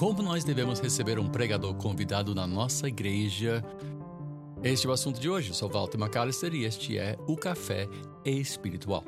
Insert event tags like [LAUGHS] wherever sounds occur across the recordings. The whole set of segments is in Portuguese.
Como nós devemos receber um pregador convidado na nossa igreja? Este é o assunto de hoje. Eu sou Walter McAllister e este é o Café Espiritual.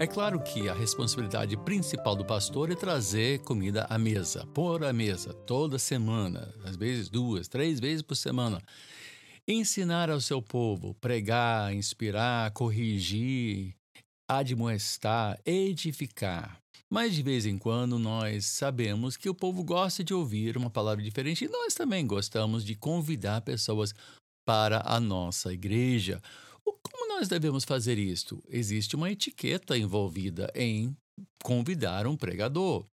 É claro que a responsabilidade principal do pastor é trazer comida à mesa, pôr à mesa toda semana, às vezes duas, três vezes por semana. Ensinar ao seu povo, pregar, inspirar, corrigir, admoestar, edificar. Mas de vez em quando nós sabemos que o povo gosta de ouvir uma palavra diferente e nós também gostamos de convidar pessoas para a nossa igreja. Como nós devemos fazer isto? Existe uma etiqueta envolvida em convidar um pregador.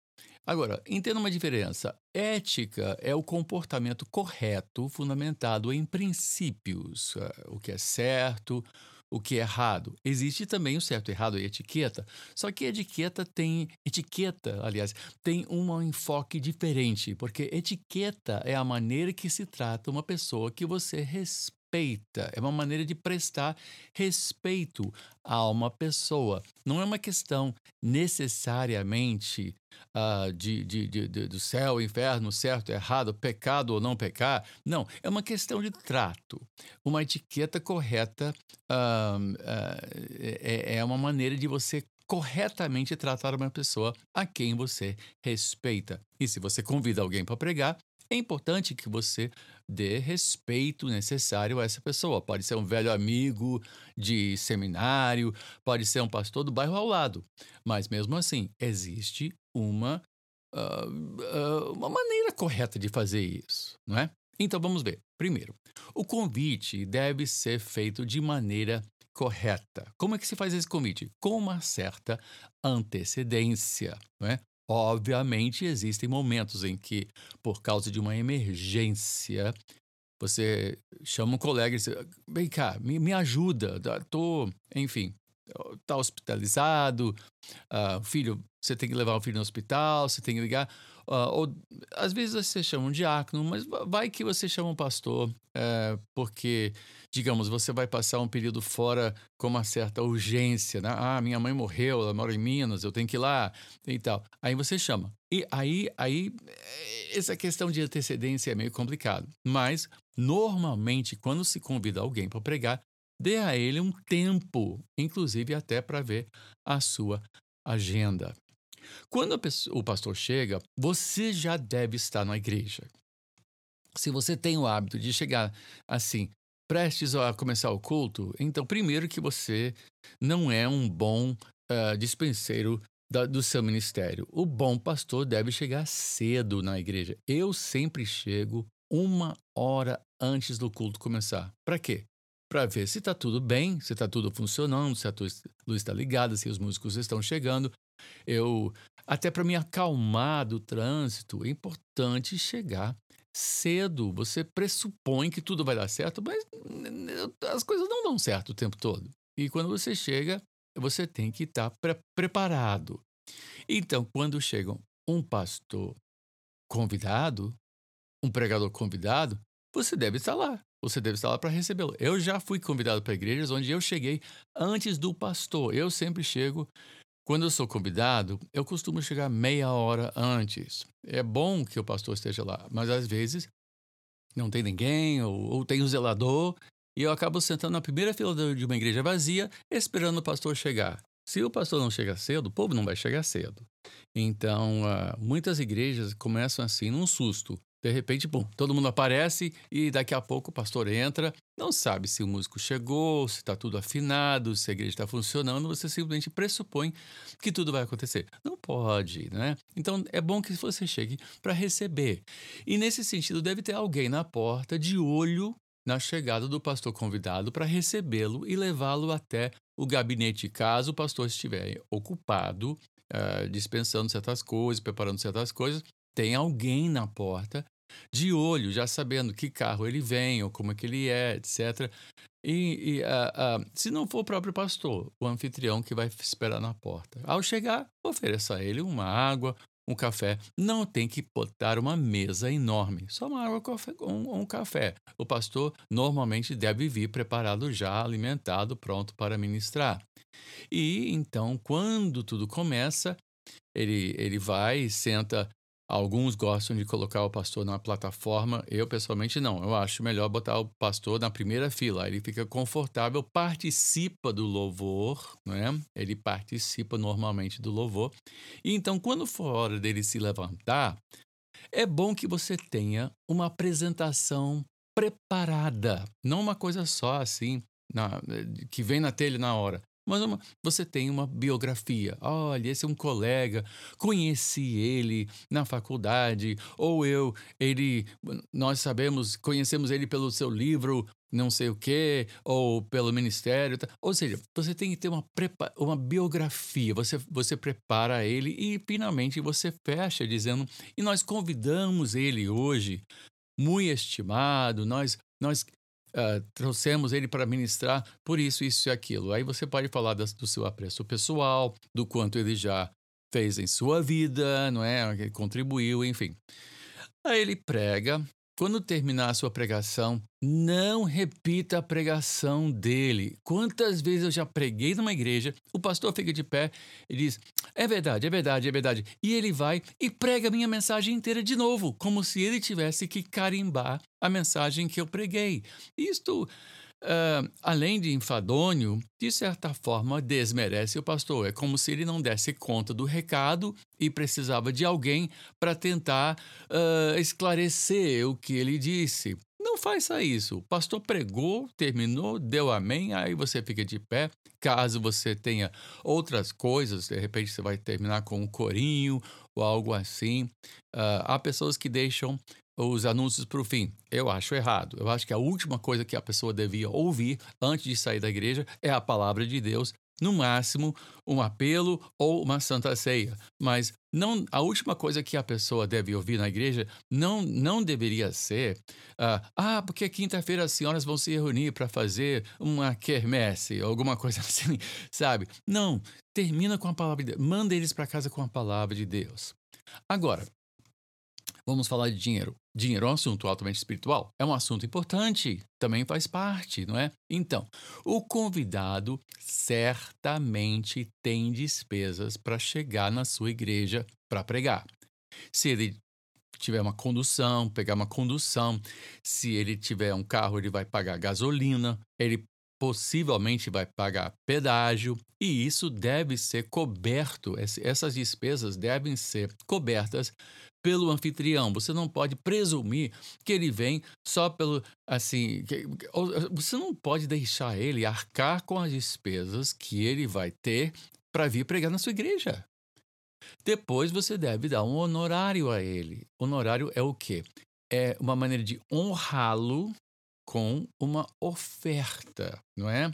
Agora, entenda uma diferença. Ética é o comportamento correto, fundamentado em princípios, eh, o que é certo, o que é errado. Existe também o certo, errado e etiqueta. Só que etiqueta tem etiqueta, aliás, tem um enfoque diferente, porque etiqueta é a maneira que se trata uma pessoa que você respeita respeita, é uma maneira de prestar respeito a uma pessoa. Não é uma questão necessariamente uh, de, de, de, de, do céu, inferno, certo, errado, pecado ou não pecar. Não, é uma questão de trato. Uma etiqueta correta uh, uh, é, é uma maneira de você corretamente tratar uma pessoa a quem você respeita. E se você convida alguém para pregar, é importante que você dê respeito necessário a essa pessoa. Pode ser um velho amigo de seminário, pode ser um pastor do bairro ao lado. Mas mesmo assim, existe uma, uh, uh, uma maneira correta de fazer isso, não é? Então vamos ver. Primeiro, o convite deve ser feito de maneira correta. Como é que se faz esse convite? Com uma certa antecedência, não é? Obviamente, existem momentos em que, por causa de uma emergência, você chama um colega e diz: vem cá, me, me ajuda, tô, enfim, tá hospitalizado, uh, filho, você tem que levar o filho no hospital, você tem que ligar. Uh, ou às vezes você chama um diácono, mas vai que você chama um pastor, é, porque, digamos, você vai passar um período fora com uma certa urgência, né? Ah, minha mãe morreu, ela mora em Minas, eu tenho que ir lá e tal. Aí você chama. E aí, aí essa questão de antecedência é meio complicado. Mas, normalmente, quando se convida alguém para pregar, dê a ele um tempo, inclusive até para ver a sua agenda. Quando pessoa, o pastor chega, você já deve estar na igreja. Se você tem o hábito de chegar assim, prestes a começar o culto, então, primeiro, que você não é um bom uh, dispenseiro da, do seu ministério. O bom pastor deve chegar cedo na igreja. Eu sempre chego uma hora antes do culto começar. Para quê? Para ver se está tudo bem, se está tudo funcionando, se a luz está ligada, se os músicos estão chegando, eu até para me acalmar do trânsito, é importante chegar cedo. Você pressupõe que tudo vai dar certo, mas as coisas não dão certo o tempo todo. E quando você chega, você tem que estar tá pre preparado. Então, quando chega um pastor convidado, um pregador convidado, você deve estar lá. Você deve estar lá para recebê-lo. Eu já fui convidado para igrejas onde eu cheguei antes do pastor. Eu sempre chego quando eu sou convidado, eu costumo chegar meia hora antes. É bom que o pastor esteja lá, mas às vezes não tem ninguém ou, ou tem um zelador e eu acabo sentando na primeira fila de uma igreja vazia esperando o pastor chegar. Se o pastor não chega cedo, o povo não vai chegar cedo. Então, uh, muitas igrejas começam assim, num susto. De repente, bom, todo mundo aparece e daqui a pouco o pastor entra, não sabe se o músico chegou, se está tudo afinado, se a igreja está funcionando, você simplesmente pressupõe que tudo vai acontecer. Não pode, né? Então é bom que você chegue para receber. E nesse sentido, deve ter alguém na porta de olho na chegada do pastor convidado para recebê-lo e levá-lo até o gabinete, caso o pastor estiver ocupado, uh, dispensando certas coisas, preparando certas coisas. Tem alguém na porta de olho, já sabendo que carro ele vem ou como é que ele é, etc. E, e uh, uh, se não for o próprio pastor, o anfitrião que vai esperar na porta. Ao chegar, ofereça a ele uma água, um café. Não tem que botar uma mesa enorme, só uma água, um, um café. O pastor normalmente deve vir preparado já, alimentado, pronto para ministrar. E então, quando tudo começa, ele, ele vai, senta Alguns gostam de colocar o pastor na plataforma, eu pessoalmente não. Eu acho melhor botar o pastor na primeira fila. Ele fica confortável, participa do louvor, né? Ele participa normalmente do louvor. E então, quando for hora dele se levantar, é bom que você tenha uma apresentação preparada, não uma coisa só assim, na, que vem na telha na hora. Mas uma, você tem uma biografia. Olha, esse é um colega, conheci ele na faculdade, ou eu, ele, nós sabemos, conhecemos ele pelo seu livro, não sei o quê, ou pelo ministério. Ou seja, você tem que ter uma, uma biografia, você, você prepara ele e finalmente você fecha dizendo: e nós convidamos ele hoje, muito estimado, nós, nós uh, trouxemos ele para ministrar por isso, isso e aquilo. Aí você pode falar das, do seu apreço pessoal, do quanto ele já fez em sua vida, não é? Ele contribuiu, enfim. Aí ele prega, quando terminar a sua pregação, não repita a pregação dele. Quantas vezes eu já preguei numa igreja, o pastor fica de pé e diz: É verdade, é verdade, é verdade. E ele vai e prega a minha mensagem inteira de novo, como se ele tivesse que carimbar a mensagem que eu preguei. Isto uh, além de enfadonho, de certa forma desmerece o pastor. É como se ele não desse conta do recado e precisava de alguém para tentar uh, esclarecer o que ele disse. Não faça isso. O pastor pregou, terminou, deu amém, aí você fica de pé. Caso você tenha outras coisas, de repente você vai terminar com um corinho ou algo assim. Uh, há pessoas que deixam os anúncios para o fim. Eu acho errado. Eu acho que a última coisa que a pessoa devia ouvir antes de sair da igreja é a palavra de Deus, no máximo um apelo ou uma santa ceia. Mas não a última coisa que a pessoa deve ouvir na igreja não, não deveria ser uh, ah, porque quinta-feira as senhoras vão se reunir para fazer uma quermesse, alguma [LAUGHS] coisa assim, sabe? Não, termina com a palavra de Deus. Manda eles para casa com a palavra de Deus. Agora, Vamos falar de dinheiro. Dinheiro é um assunto altamente espiritual, é um assunto importante, também faz parte, não é? Então, o convidado certamente tem despesas para chegar na sua igreja para pregar. Se ele tiver uma condução, pegar uma condução, se ele tiver um carro, ele vai pagar gasolina, ele possivelmente vai pagar pedágio e isso deve ser coberto, essas despesas devem ser cobertas pelo anfitrião. Você não pode presumir que ele vem só pelo assim, que, você não pode deixar ele arcar com as despesas que ele vai ter para vir pregar na sua igreja. Depois você deve dar um honorário a ele. Honorário é o quê? É uma maneira de honrá-lo com uma oferta, não é?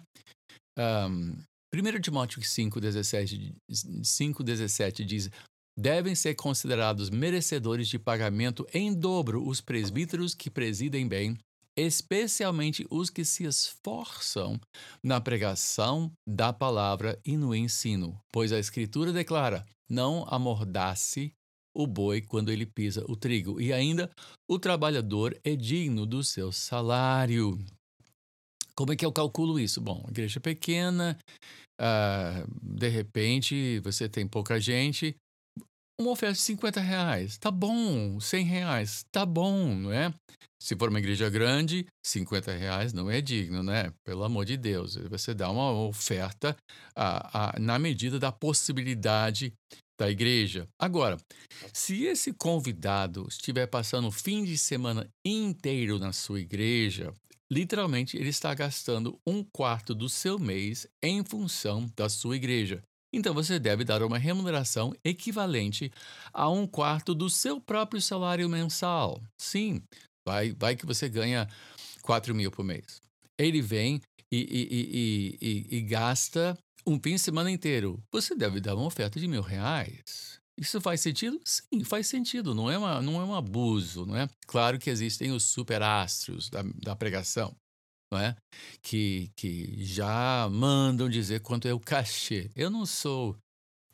Um, 1 Timóteo 5,17 5, 17 diz: devem ser considerados merecedores de pagamento em dobro os presbíteros que presidem bem, especialmente os que se esforçam na pregação da palavra e no ensino, pois a Escritura declara: não amordace o boi quando ele pisa o trigo, e ainda o trabalhador é digno do seu salário. Como é que eu calculo isso? Bom, igreja pequena, uh, de repente você tem pouca gente, uma oferta de 50 reais, tá bom. 100 reais, tá bom, não é? Se for uma igreja grande, 50 reais não é digno, né? Pelo amor de Deus. Você dá uma oferta a, a, na medida da possibilidade da igreja. Agora, se esse convidado estiver passando o fim de semana inteiro na sua igreja, literalmente ele está gastando um quarto do seu mês em função da sua igreja. Então você deve dar uma remuneração equivalente a um quarto do seu próprio salário mensal. Sim, vai, vai que você ganha 4 mil por mês. Ele vem e, e, e, e, gasta um fim de semana inteiro. Você deve dar uma oferta de mil reais. Isso faz sentido? Sim, faz sentido. Não é, uma, não é um abuso, não é? Claro que existem os superastros da, da pregação não é? Que, que já mandam dizer quanto é o cachê. Eu não sou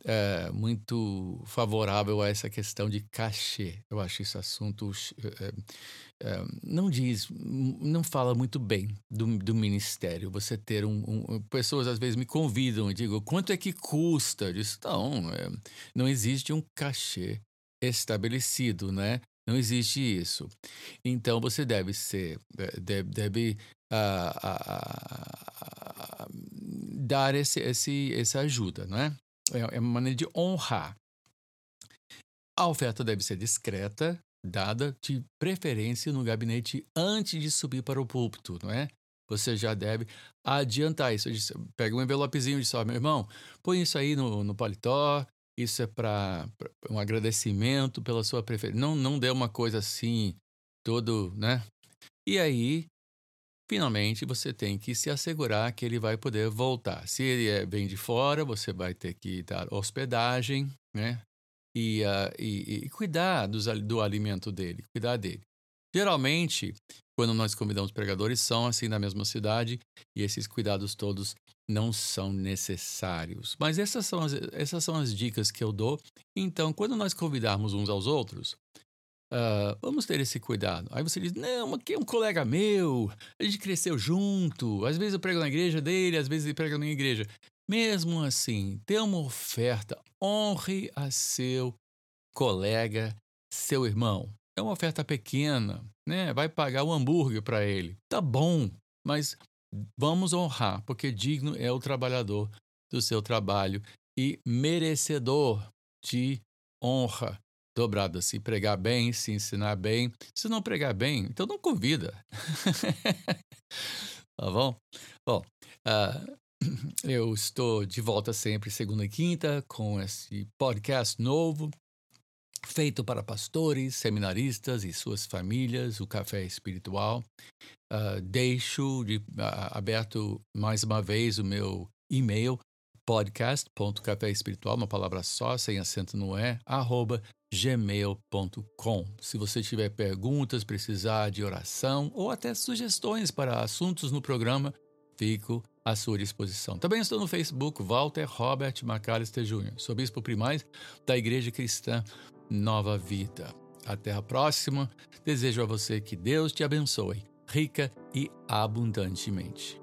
é, muito favorável a essa questão de cachê. Eu acho esse assunto é, é, não diz, não fala muito bem do, do ministério. Você ter um, um, pessoas às vezes me convidam e digo quanto é que custa? Eu disse, não, não existe um cachê estabelecido, né? Não existe isso. Então você deve ser, é, deve, deve dar esse, esse, essa ajuda, né? É, é uma maneira de honrar. A oferta deve ser discreta, dada de preferência no gabinete antes de subir para o púlpito, não é? Você já deve adiantar isso. Pega um envelopezinho e diz: Ó, meu irmão, põe isso aí no, no paletó, isso é para um agradecimento pela sua preferência. Não, não dê uma coisa assim, todo, né? E aí, finalmente, você tem que se assegurar que ele vai poder voltar. Se ele é, vem de fora, você vai ter que dar hospedagem, né? E, uh, e, e cuidar dos, do alimento dele, cuidar dele. Geralmente, quando nós convidamos pregadores, são assim na mesma cidade e esses cuidados todos não são necessários. Mas essas são as, essas são as dicas que eu dou. Então, quando nós convidarmos uns aos outros, uh, vamos ter esse cuidado. Aí você diz: não, aqui é um colega meu, a gente cresceu junto. Às vezes eu prego na igreja dele, às vezes ele prega na minha igreja. Mesmo assim, dê uma oferta, honre a seu colega, seu irmão. É uma oferta pequena, né? Vai pagar o hambúrguer para ele. Tá bom, mas vamos honrar, porque digno é o trabalhador do seu trabalho e merecedor de honra dobrada. Se pregar bem, se ensinar bem. Se não pregar bem, então não convida. [LAUGHS] tá bom? Bom, uh, [CLEARS THROAT] eu estou de volta sempre segunda e quinta com esse podcast novo feito para pastores, seminaristas e suas famílias, o Café Espiritual. Uh, deixo de, uh, aberto mais uma vez o meu e-mail podcast.caféespiritual, uma palavra só, sem acento no é, arroba gmail.com. Se você tiver perguntas, precisar de oração ou até sugestões para assuntos no programa, fico à sua disposição. Também estou no Facebook, Walter Robert Macalister Jr., sou bispo primaz da Igreja Cristã nova vida. Até a próxima. Desejo a você que Deus te abençoe, rica e abundantemente.